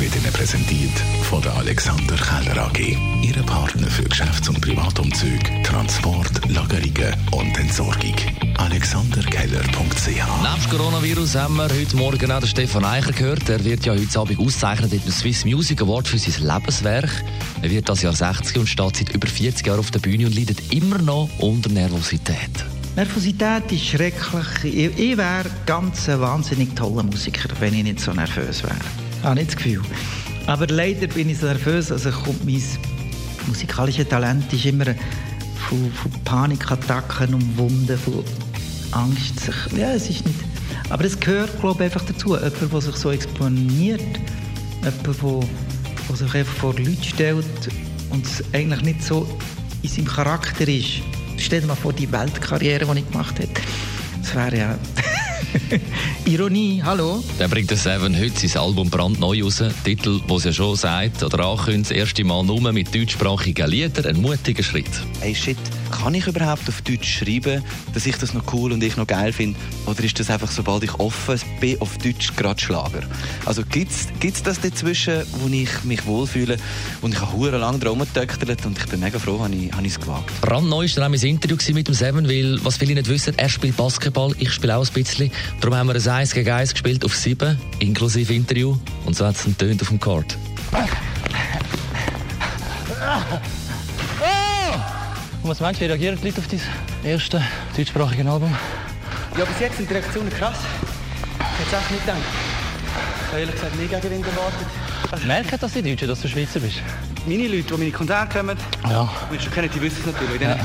wird Ihnen präsentiert von der Alexander Keller AG. Ihre Partner für Geschäfts- und Privatumzug, Transport, Lagerungen und Entsorgung. AlexanderKeller.ch Nebst Coronavirus haben wir heute Morgen auch den Stefan Eicher gehört. Er wird ja heute Abend ausgezeichnet mit dem Swiss Music Award für sein Lebenswerk. Er wird das Jahr 60 und steht seit über 40 Jahren auf der Bühne und leidet immer noch unter Nervosität. Nervosität ist schrecklich. Ich, ich wäre ganz ein wahnsinnig toller Musiker, wenn ich nicht so nervös wäre. Habe nicht das Gefühl. Aber leider bin ich so nervös, also kommt mein musikalisches Talent ist immer von, von Panikattacken umwunden, von Angst. Sich, ja, es ist nicht... Aber es gehört, glaube ich, einfach dazu. Jemand, der sich so exponiert, jemand, der sich einfach vor Leute stellt und es eigentlich nicht so in seinem Charakter ist. Stell dir mal vor, die Weltkarriere, die ich gemacht habe. Das wäre ja... Ironie, hallo? Der bringt der Seven heute sein Album brandneu raus. Titel, wo es ja schon sagt oder ankündigt, das erste Mal nur mit deutschsprachigen Liedern. Ein mutiger Schritt. Hey shit, kann ich überhaupt auf Deutsch schreiben, dass ich das noch cool und ich noch geil finde? Oder ist das einfach, sobald ich offen bin, auf Deutsch gerade Schlager? Also gibt es das dazwischen, wo ich mich wohlfühle? Und ich habe hure lange drum getöchtert und ich bin mega froh, habe ich es gewagt. Brandneu war dann mein Interview mit dem Seven, weil, was viele nicht wissen, er spielt Basketball, ich spiele auch ein bisschen. Darum haben wir ein 1 gegen 1 gespielt auf 7, inklusive Interview. Und so hat es tönt auf dem Court. Und was meinst du, wie reagieren die Leute auf dein erste deutschsprachige Album? Ja, bis jetzt sind die Reaktionen krass. Ich hätte es echt nicht gedacht. Ich habe ehrlich gesagt nie Gegenwind erwartet. Merken das die Deutschen, dass du Schweizer bist? Meine Leute, die meine Konzerte kommen, Ja. die ich schon kenne, die wissen es natürlich. Ja.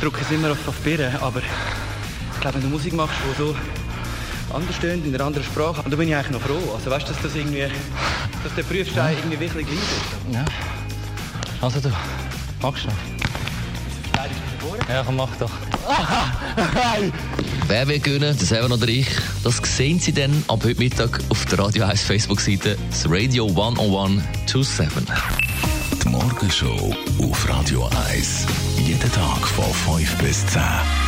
drücken es immer auf, auf die Birne, aber ich glaube, wenn du Musik machst, die so anders tönt, in einer anderen Sprache, und da bin ich eigentlich noch froh. Also weißt du, dass das irgendwie, dass der Prüfstein irgendwie wirklich gleich ist. Ja. Also du, magst du noch? Ja, komm, mach doch. Wer will gewinnen, der Seven oder ich? Das sehen Sie dann ab heute Mittag auf der Radio 1 Facebook-Seite, das Radio 101 to 7. Die Morgenshow auf Radio 1. Jeden Tag von 5 bis 10.